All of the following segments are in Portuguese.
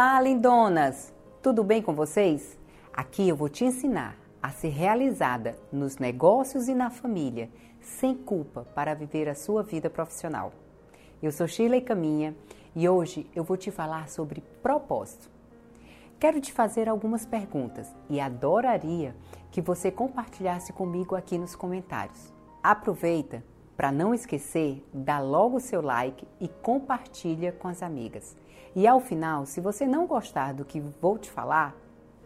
Olá, lindonas! Tudo bem com vocês? Aqui eu vou te ensinar a ser realizada nos negócios e na família, sem culpa, para viver a sua vida profissional. Eu sou Sheila Caminha e hoje eu vou te falar sobre propósito. Quero te fazer algumas perguntas e adoraria que você compartilhasse comigo aqui nos comentários. Aproveita para não esquecer, dá logo o seu like e compartilha com as amigas. E ao final, se você não gostar do que vou te falar,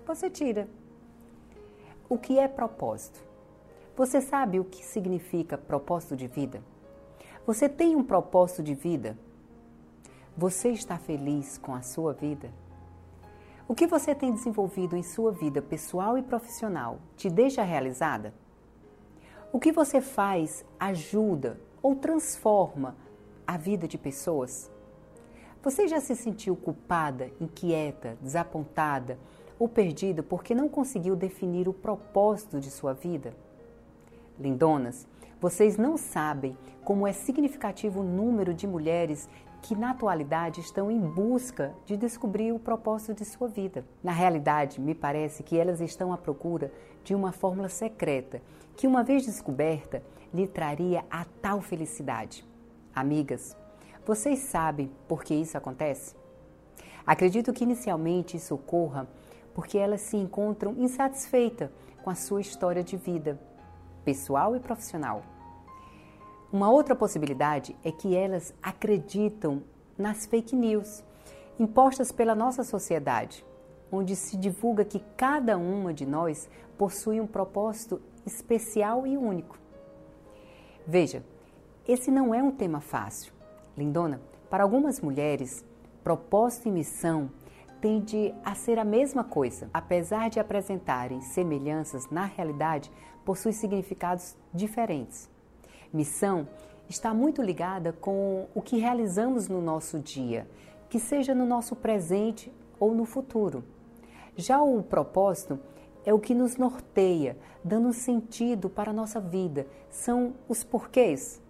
você tira. O que é propósito? Você sabe o que significa propósito de vida? Você tem um propósito de vida? Você está feliz com a sua vida? O que você tem desenvolvido em sua vida pessoal e profissional te deixa realizada? O que você faz ajuda ou transforma a vida de pessoas? Você já se sentiu culpada, inquieta, desapontada ou perdida porque não conseguiu definir o propósito de sua vida? Lindonas, vocês não sabem como é significativo o número de mulheres que na atualidade estão em busca de descobrir o propósito de sua vida. Na realidade, me parece que elas estão à procura de uma fórmula secreta que, uma vez descoberta, lhe traria a tal felicidade. Amigas, vocês sabem por que isso acontece? Acredito que inicialmente isso ocorra porque elas se encontram insatisfeitas com a sua história de vida, pessoal e profissional. Uma outra possibilidade é que elas acreditam nas fake news impostas pela nossa sociedade, onde se divulga que cada uma de nós possui um propósito especial e único. Veja, esse não é um tema fácil. Lindona, para algumas mulheres, propósito e missão tende a ser a mesma coisa. Apesar de apresentarem semelhanças, na realidade possuem significados diferentes. Missão está muito ligada com o que realizamos no nosso dia, que seja no nosso presente ou no futuro. Já o propósito é o que nos norteia, dando sentido para a nossa vida, são os porquês.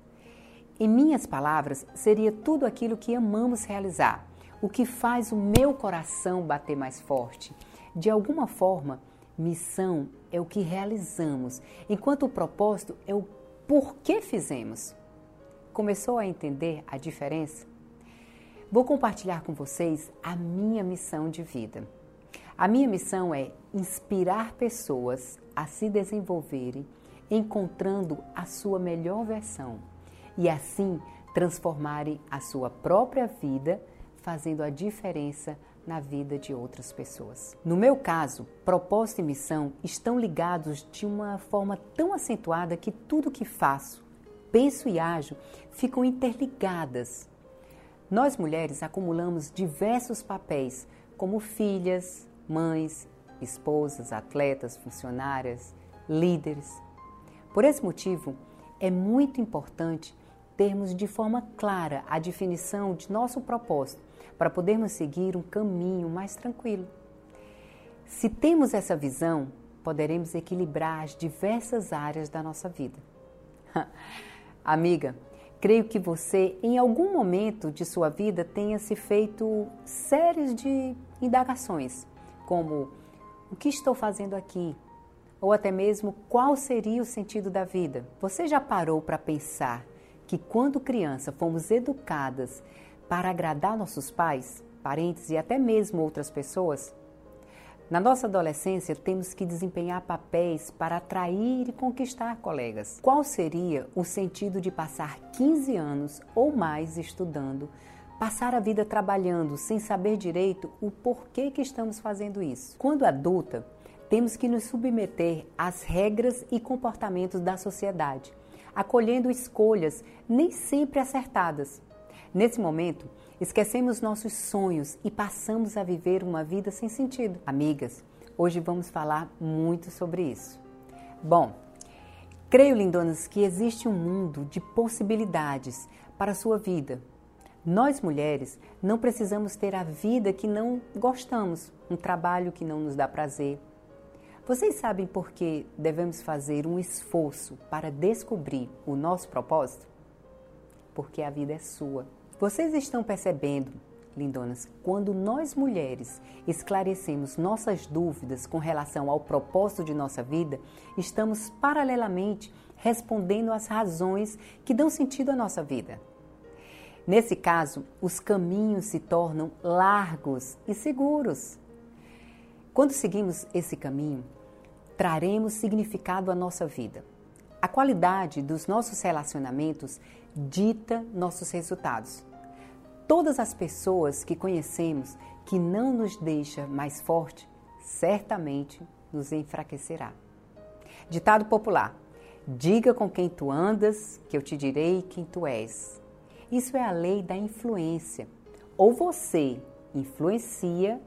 Em minhas palavras, seria tudo aquilo que amamos realizar, o que faz o meu coração bater mais forte. De alguma forma, missão é o que realizamos, enquanto o propósito é o por que fizemos. Começou a entender a diferença? Vou compartilhar com vocês a minha missão de vida. A minha missão é inspirar pessoas a se desenvolverem, encontrando a sua melhor versão e assim transformarem a sua própria vida, fazendo a diferença na vida de outras pessoas. No meu caso, propósito e missão estão ligados de uma forma tão acentuada que tudo que faço, penso e ajo ficam interligadas. Nós mulheres acumulamos diversos papéis, como filhas, mães, esposas, atletas, funcionárias, líderes. Por esse motivo, é muito importante termos de forma clara a definição de nosso propósito para podermos seguir um caminho mais tranquilo. Se temos essa visão, poderemos equilibrar as diversas áreas da nossa vida. Amiga, creio que você, em algum momento de sua vida, tenha se feito séries de indagações, como o que estou fazendo aqui? Ou até mesmo qual seria o sentido da vida? Você já parou para pensar que quando criança fomos educadas para agradar nossos pais, parentes e até mesmo outras pessoas? Na nossa adolescência, temos que desempenhar papéis para atrair e conquistar colegas. Qual seria o sentido de passar 15 anos ou mais estudando, passar a vida trabalhando sem saber direito o porquê que estamos fazendo isso? Quando adulta, temos que nos submeter às regras e comportamentos da sociedade, acolhendo escolhas nem sempre acertadas, Nesse momento, esquecemos nossos sonhos e passamos a viver uma vida sem sentido. Amigas, hoje vamos falar muito sobre isso. Bom, creio, lindonas, que existe um mundo de possibilidades para a sua vida. Nós mulheres não precisamos ter a vida que não gostamos, um trabalho que não nos dá prazer. Vocês sabem por que devemos fazer um esforço para descobrir o nosso propósito? Porque a vida é sua. Vocês estão percebendo lindonas, quando nós mulheres esclarecemos nossas dúvidas com relação ao propósito de nossa vida, estamos paralelamente respondendo às razões que dão sentido à nossa vida. Nesse caso, os caminhos se tornam largos e seguros. Quando seguimos esse caminho, traremos significado à nossa vida. A qualidade dos nossos relacionamentos dita nossos resultados. Todas as pessoas que conhecemos que não nos deixa mais forte, certamente nos enfraquecerá. Ditado popular: Diga com quem tu andas, que eu te direi quem tu és. Isso é a lei da influência. Ou você influencia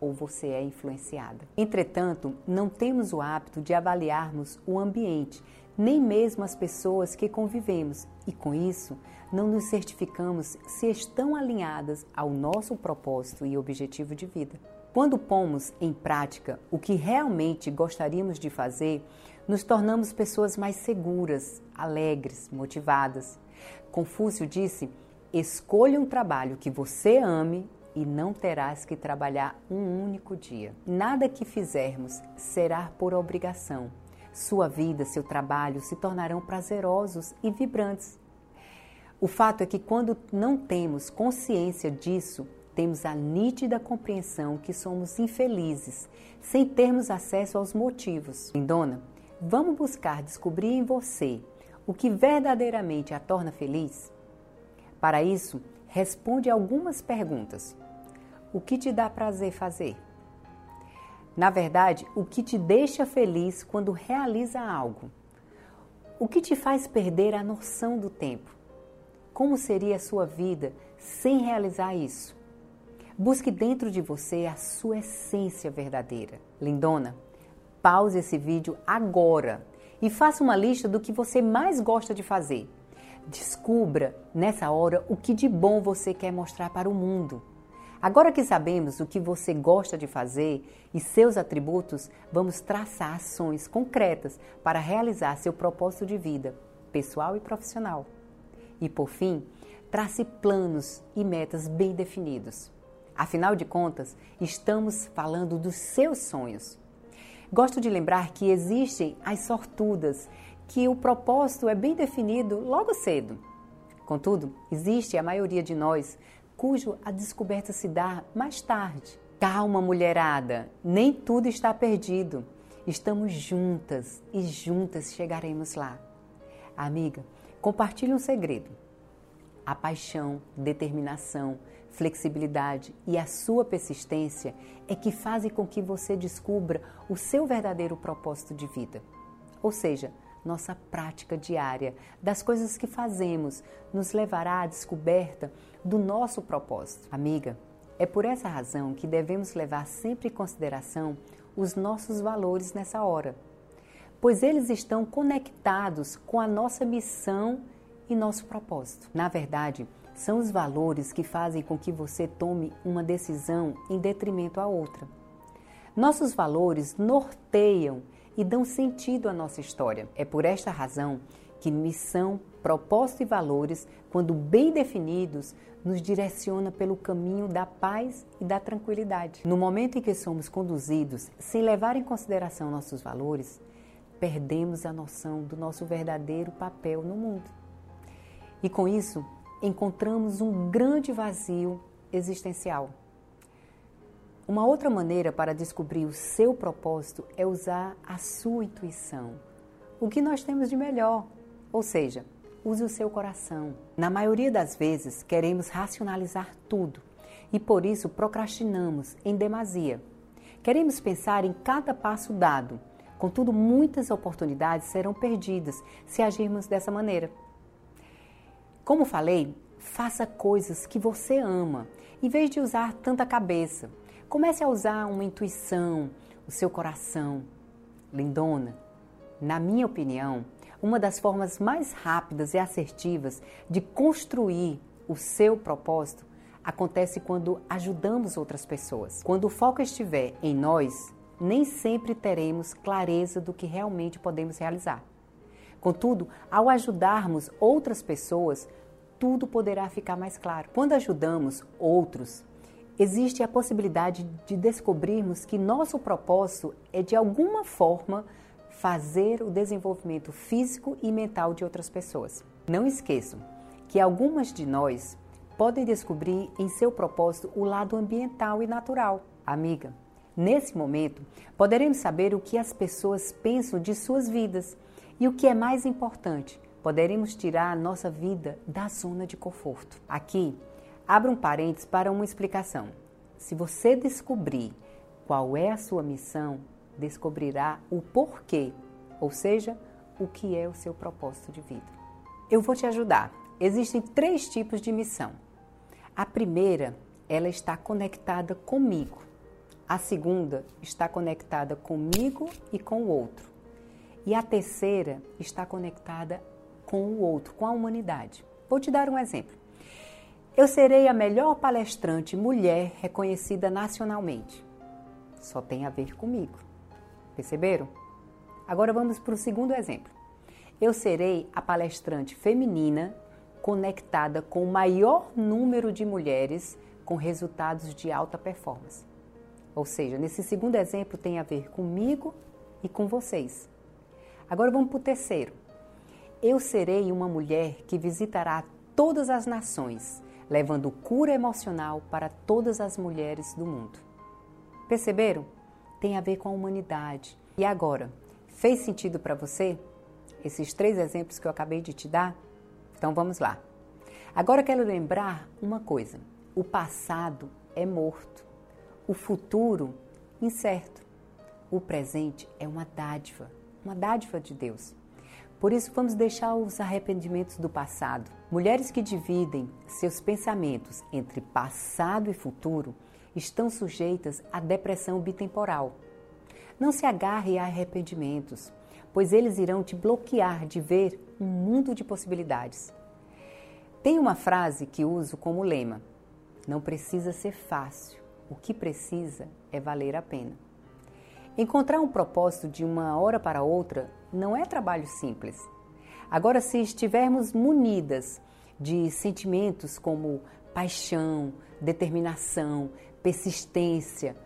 ou você é influenciada. Entretanto, não temos o hábito de avaliarmos o ambiente, nem mesmo as pessoas que convivemos, e com isso não nos certificamos se estão alinhadas ao nosso propósito e objetivo de vida. Quando pomos em prática o que realmente gostaríamos de fazer, nos tornamos pessoas mais seguras, alegres, motivadas. Confúcio disse: escolha um trabalho que você ame e não terás que trabalhar um único dia. Nada que fizermos será por obrigação. Sua vida, seu trabalho se tornarão prazerosos e vibrantes. O fato é que quando não temos consciência disso, temos a nítida compreensão que somos infelizes, sem termos acesso aos motivos. Lindona, vamos buscar descobrir em você o que verdadeiramente a torna feliz? Para isso, responde algumas perguntas. O que te dá prazer fazer? Na verdade, o que te deixa feliz quando realiza algo? O que te faz perder a noção do tempo? Como seria a sua vida sem realizar isso? Busque dentro de você a sua essência verdadeira. Lindona, pause esse vídeo agora e faça uma lista do que você mais gosta de fazer Descubra nessa hora o que de bom você quer mostrar para o mundo. Agora que sabemos o que você gosta de fazer e seus atributos, vamos traçar ações concretas para realizar seu propósito de vida, pessoal e profissional. E por fim, trace planos e metas bem definidos. Afinal de contas, estamos falando dos seus sonhos. Gosto de lembrar que existem as sortudas que o propósito é bem definido logo cedo. Contudo, existe a maioria de nós cujo a descoberta se dá mais tarde. Calma, mulherada, nem tudo está perdido. Estamos juntas e juntas chegaremos lá. Amiga, compartilhe um segredo. A paixão, determinação, flexibilidade e a sua persistência é que fazem com que você descubra o seu verdadeiro propósito de vida. Ou seja, nossa prática diária, das coisas que fazemos, nos levará à descoberta do nosso propósito. Amiga, é por essa razão que devemos levar sempre em consideração os nossos valores nessa hora, pois eles estão conectados com a nossa missão e nosso propósito. Na verdade, são os valores que fazem com que você tome uma decisão em detrimento à outra. Nossos valores norteiam e dão sentido à nossa história. É por esta razão que missão, propósito e valores, quando bem definidos, nos direciona pelo caminho da paz e da tranquilidade. No momento em que somos conduzidos sem levar em consideração nossos valores, perdemos a noção do nosso verdadeiro papel no mundo. E com isso, encontramos um grande vazio existencial. Uma outra maneira para descobrir o seu propósito é usar a sua intuição, o que nós temos de melhor, ou seja, use o seu coração. Na maioria das vezes, queremos racionalizar tudo e por isso procrastinamos em demasia. Queremos pensar em cada passo dado, contudo, muitas oportunidades serão perdidas se agirmos dessa maneira. Como falei, faça coisas que você ama, em vez de usar tanta cabeça. Comece a usar uma intuição, o seu coração. Lindona, na minha opinião, uma das formas mais rápidas e assertivas de construir o seu propósito acontece quando ajudamos outras pessoas. Quando o foco estiver em nós, nem sempre teremos clareza do que realmente podemos realizar. Contudo, ao ajudarmos outras pessoas, tudo poderá ficar mais claro. Quando ajudamos outros, existe a possibilidade de descobrirmos que nosso propósito é de alguma forma fazer o desenvolvimento físico e mental de outras pessoas. Não esqueçam que algumas de nós podem descobrir em seu propósito o lado ambiental e natural. Amiga, nesse momento poderemos saber o que as pessoas pensam de suas vidas e o que é mais importante, poderemos tirar a nossa vida da zona de conforto. Aqui, abra um parênteses para uma explicação. Se você descobrir qual é a sua missão, descobrirá o porquê, ou seja, o que é o seu propósito de vida. Eu vou te ajudar. Existem três tipos de missão. A primeira, ela está conectada comigo. A segunda está conectada comigo e com o outro. E a terceira está conectada com o outro, com a humanidade. Vou te dar um exemplo. Eu serei a melhor palestrante mulher reconhecida nacionalmente. Só tem a ver comigo. Perceberam? Agora vamos para o segundo exemplo. Eu serei a palestrante feminina conectada com o maior número de mulheres com resultados de alta performance. Ou seja, nesse segundo exemplo tem a ver comigo e com vocês. Agora vamos para o terceiro. Eu serei uma mulher que visitará todas as nações, levando cura emocional para todas as mulheres do mundo. Perceberam? Tem a ver com a humanidade. E agora, fez sentido para você esses três exemplos que eu acabei de te dar? Então vamos lá. Agora quero lembrar uma coisa: o passado é morto, o futuro incerto, o presente é uma dádiva, uma dádiva de Deus. Por isso, vamos deixar os arrependimentos do passado. Mulheres que dividem seus pensamentos entre passado e futuro estão sujeitas à depressão bitemporal. Não se agarre a arrependimentos, pois eles irão te bloquear de ver um mundo de possibilidades. Tem uma frase que uso como lema: Não precisa ser fácil, o que precisa é valer a pena. Encontrar um propósito de uma hora para outra não é trabalho simples. Agora, se estivermos munidas de sentimentos como paixão, determinação, persistência,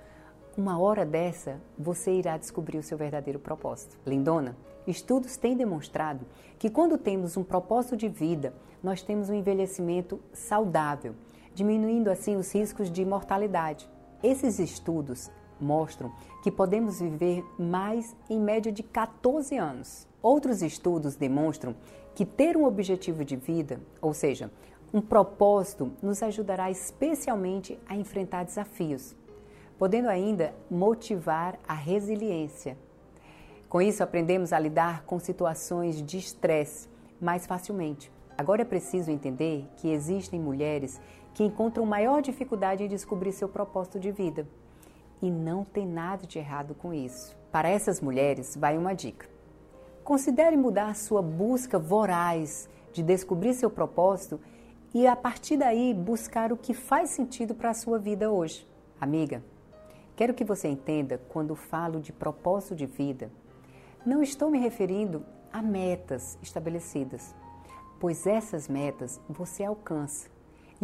uma hora dessa, você irá descobrir o seu verdadeiro propósito. Lindona, estudos têm demonstrado que quando temos um propósito de vida, nós temos um envelhecimento saudável, diminuindo assim os riscos de mortalidade. Esses estudos mostram que podemos viver mais em média de 14 anos. Outros estudos demonstram que ter um objetivo de vida, ou seja, um propósito, nos ajudará especialmente a enfrentar desafios podendo ainda motivar a resiliência. Com isso, aprendemos a lidar com situações de estresse mais facilmente. Agora é preciso entender que existem mulheres que encontram maior dificuldade em descobrir seu propósito de vida. E não tem nada de errado com isso. Para essas mulheres, vai uma dica. Considere mudar sua busca voraz de descobrir seu propósito e, a partir daí, buscar o que faz sentido para a sua vida hoje. Amiga, Quero que você entenda quando falo de propósito de vida, não estou me referindo a metas estabelecidas, pois essas metas você alcança.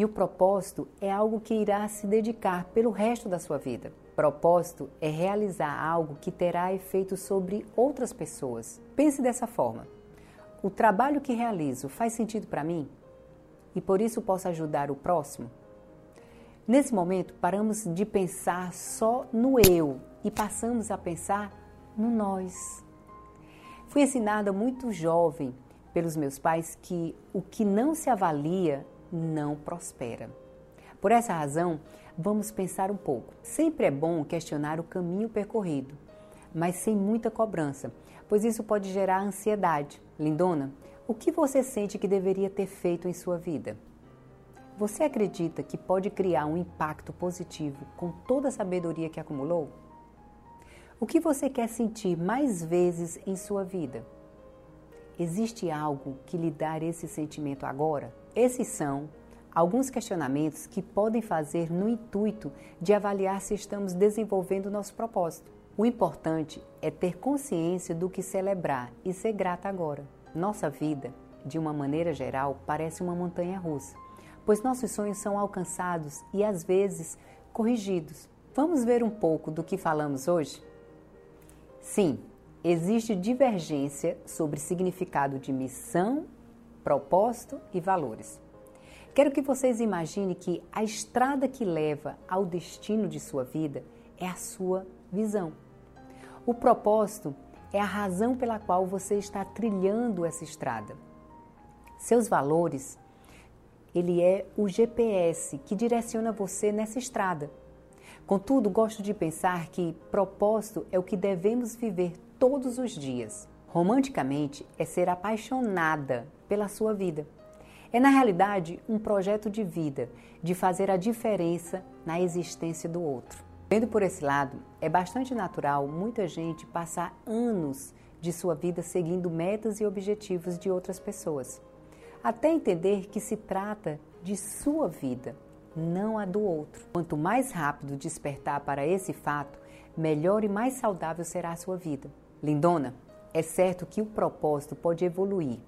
E o propósito é algo que irá se dedicar pelo resto da sua vida. Propósito é realizar algo que terá efeito sobre outras pessoas. Pense dessa forma: o trabalho que realizo faz sentido para mim? E por isso posso ajudar o próximo? Nesse momento, paramos de pensar só no eu e passamos a pensar no nós. Fui ensinada muito jovem pelos meus pais que o que não se avalia não prospera. Por essa razão, vamos pensar um pouco. Sempre é bom questionar o caminho percorrido, mas sem muita cobrança, pois isso pode gerar ansiedade. Lindona, o que você sente que deveria ter feito em sua vida? Você acredita que pode criar um impacto positivo com toda a sabedoria que acumulou? O que você quer sentir mais vezes em sua vida? Existe algo que lhe dá esse sentimento agora? Esses são alguns questionamentos que podem fazer no intuito de avaliar se estamos desenvolvendo nosso propósito. O importante é ter consciência do que celebrar e ser grata agora. Nossa vida, de uma maneira geral, parece uma montanha russa pois nossos sonhos são alcançados e às vezes corrigidos. Vamos ver um pouco do que falamos hoje? Sim, existe divergência sobre significado de missão, propósito e valores. Quero que vocês imaginem que a estrada que leva ao destino de sua vida é a sua visão. O propósito é a razão pela qual você está trilhando essa estrada. Seus valores, ele é o GPS que direciona você nessa estrada. Contudo, gosto de pensar que propósito é o que devemos viver todos os dias. Romanticamente é ser apaixonada pela sua vida. É, na realidade, um projeto de vida, de fazer a diferença na existência do outro. Vendo por esse lado, é bastante natural muita gente passar anos de sua vida seguindo metas e objetivos de outras pessoas, até entender que se trata de sua vida, não a do outro. Quanto mais rápido despertar para esse fato, melhor e mais saudável será a sua vida. Lindona, é certo que o propósito pode evoluir,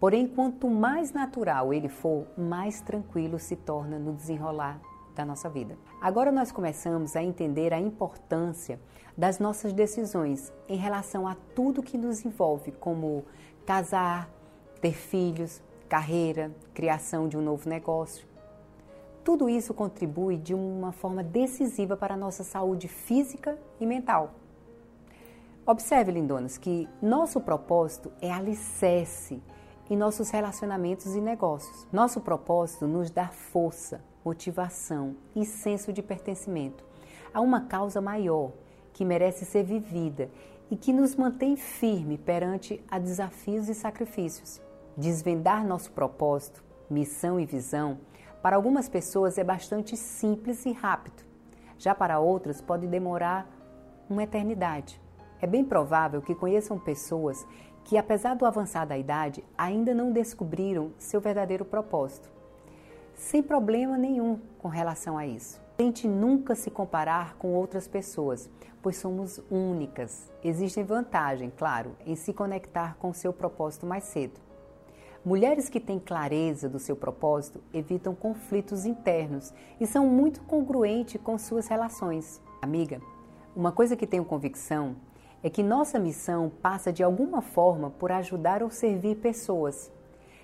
Porém, quanto mais natural ele for, mais tranquilo se torna no desenrolar da nossa vida. Agora nós começamos a entender a importância das nossas decisões em relação a tudo que nos envolve, como casar, ter filhos, carreira, criação de um novo negócio. Tudo isso contribui de uma forma decisiva para a nossa saúde física e mental. Observe, lindonas, que nosso propósito é alicerce em nossos relacionamentos e negócios. Nosso propósito nos dá força, motivação e senso de pertencimento a uma causa maior que merece ser vivida e que nos mantém firme perante a desafios e sacrifícios. Desvendar nosso propósito, missão e visão, para algumas pessoas é bastante simples e rápido. Já para outras pode demorar uma eternidade. É bem provável que conheçam pessoas que, apesar do avançar da idade, ainda não descobriram seu verdadeiro propósito. Sem problema nenhum com relação a isso. Tente nunca se comparar com outras pessoas, pois somos únicas. Existem vantagens, claro, em se conectar com seu propósito mais cedo. Mulheres que têm clareza do seu propósito evitam conflitos internos e são muito congruentes com suas relações. Amiga, uma coisa que tenho convicção é que nossa missão passa de alguma forma por ajudar ou servir pessoas.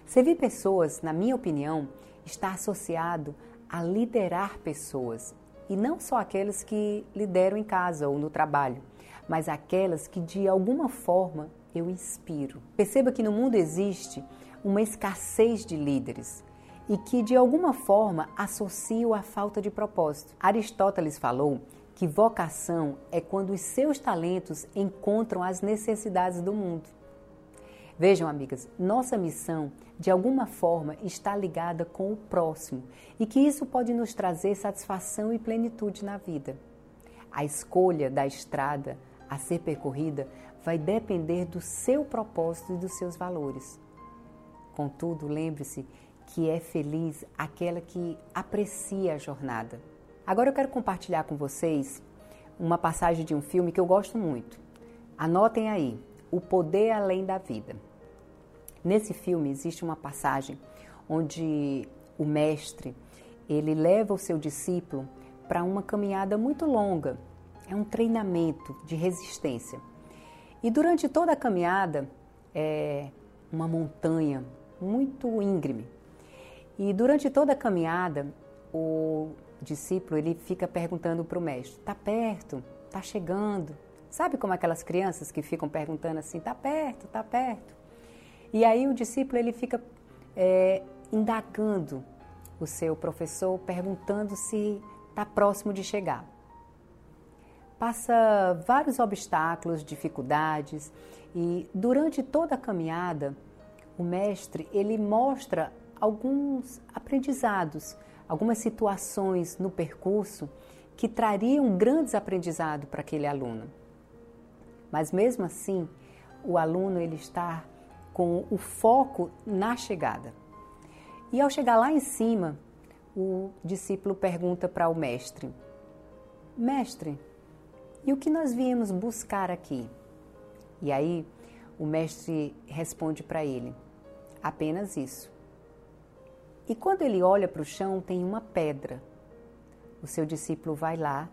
Servir pessoas, na minha opinião, está associado a liderar pessoas, e não só aquelas que lideram em casa ou no trabalho, mas aquelas que de alguma forma eu inspiro. Perceba que no mundo existe uma escassez de líderes e que de alguma forma associo a falta de propósito. Aristóteles falou que vocação é quando os seus talentos encontram as necessidades do mundo. Vejam, amigas, nossa missão de alguma forma está ligada com o próximo e que isso pode nos trazer satisfação e plenitude na vida. A escolha da estrada a ser percorrida vai depender do seu propósito e dos seus valores. Contudo, lembre-se que é feliz aquela que aprecia a jornada. Agora eu quero compartilhar com vocês uma passagem de um filme que eu gosto muito. Anotem aí, O Poder Além da Vida. Nesse filme existe uma passagem onde o mestre ele leva o seu discípulo para uma caminhada muito longa. É um treinamento de resistência. E durante toda a caminhada é uma montanha muito íngreme. E durante toda a caminhada o discípulo ele fica perguntando para o mestre: está perto? Está chegando? Sabe como aquelas crianças que ficam perguntando assim: está perto? Está perto? E aí o discípulo ele fica é, indagando o seu professor, perguntando se está próximo de chegar. Passa vários obstáculos, dificuldades e durante toda a caminhada o mestre ele mostra alguns aprendizados algumas situações no percurso que trariam grandes aprendizados para aquele aluno. Mas mesmo assim, o aluno ele está com o foco na chegada. E ao chegar lá em cima, o discípulo pergunta para o mestre: Mestre, e o que nós viemos buscar aqui? E aí o mestre responde para ele: Apenas isso. E quando ele olha para o chão, tem uma pedra. O seu discípulo vai lá,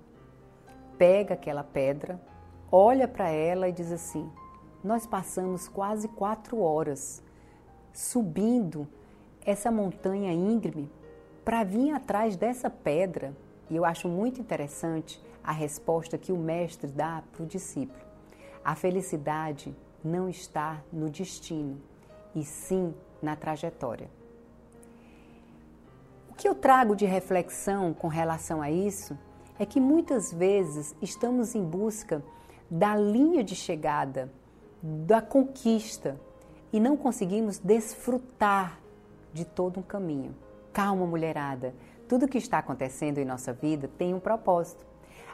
pega aquela pedra, olha para ela e diz assim: Nós passamos quase quatro horas subindo essa montanha íngreme para vir atrás dessa pedra. E eu acho muito interessante a resposta que o mestre dá para o discípulo. A felicidade não está no destino, e sim na trajetória. Que eu trago de reflexão com relação a isso é que muitas vezes estamos em busca da linha de chegada, da conquista, e não conseguimos desfrutar de todo um caminho. Calma, mulherada, tudo que está acontecendo em nossa vida tem um propósito.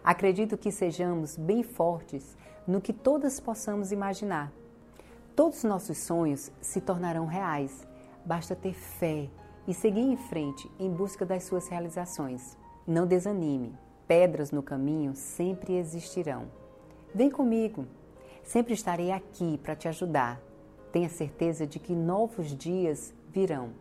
Acredito que sejamos bem fortes no que todas possamos imaginar. Todos os nossos sonhos se tornarão reais. Basta ter fé e seguir em frente em busca das suas realizações. Não desanime, pedras no caminho sempre existirão. Vem comigo, sempre estarei aqui para te ajudar. Tenha certeza de que novos dias virão.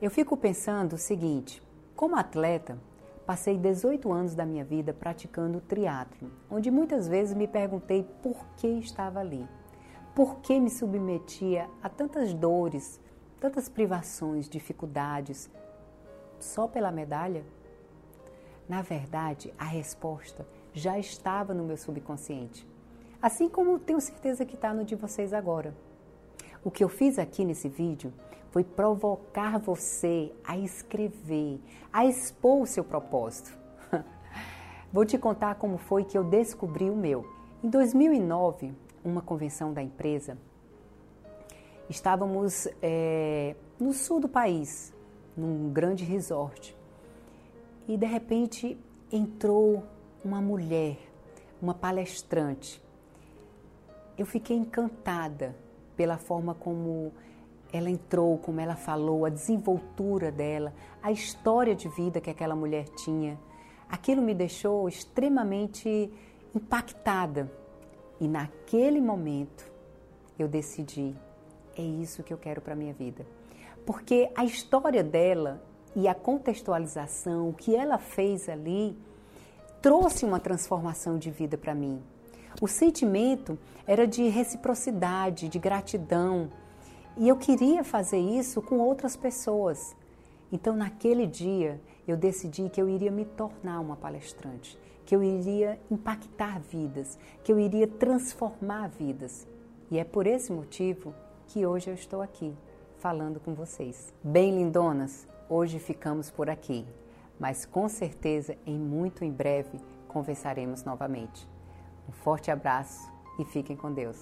Eu fico pensando o seguinte: como atleta, passei 18 anos da minha vida praticando triatlo, onde muitas vezes me perguntei por que estava ali. Por que me submetia a tantas dores, tantas privações, dificuldades, só pela medalha? Na verdade, a resposta já estava no meu subconsciente, assim como tenho certeza que está no de vocês agora. O que eu fiz aqui nesse vídeo foi provocar você a escrever, a expor o seu propósito. Vou te contar como foi que eu descobri o meu. Em 2009, uma convenção da empresa, estávamos é, no sul do país, num grande resort, e de repente entrou uma mulher, uma palestrante. Eu fiquei encantada pela forma como ela entrou, como ela falou, a desenvoltura dela, a história de vida que aquela mulher tinha. Aquilo me deixou extremamente impactada. E naquele momento eu decidi, é isso que eu quero para minha vida. Porque a história dela e a contextualização, o que ela fez ali, trouxe uma transformação de vida para mim. O sentimento era de reciprocidade, de gratidão, e eu queria fazer isso com outras pessoas. Então, naquele dia, eu decidi que eu iria me tornar uma palestrante, que eu iria impactar vidas, que eu iria transformar vidas. E é por esse motivo que hoje eu estou aqui falando com vocês. Bem, lindonas, hoje ficamos por aqui, mas com certeza em muito em breve conversaremos novamente. Um forte abraço e fiquem com Deus.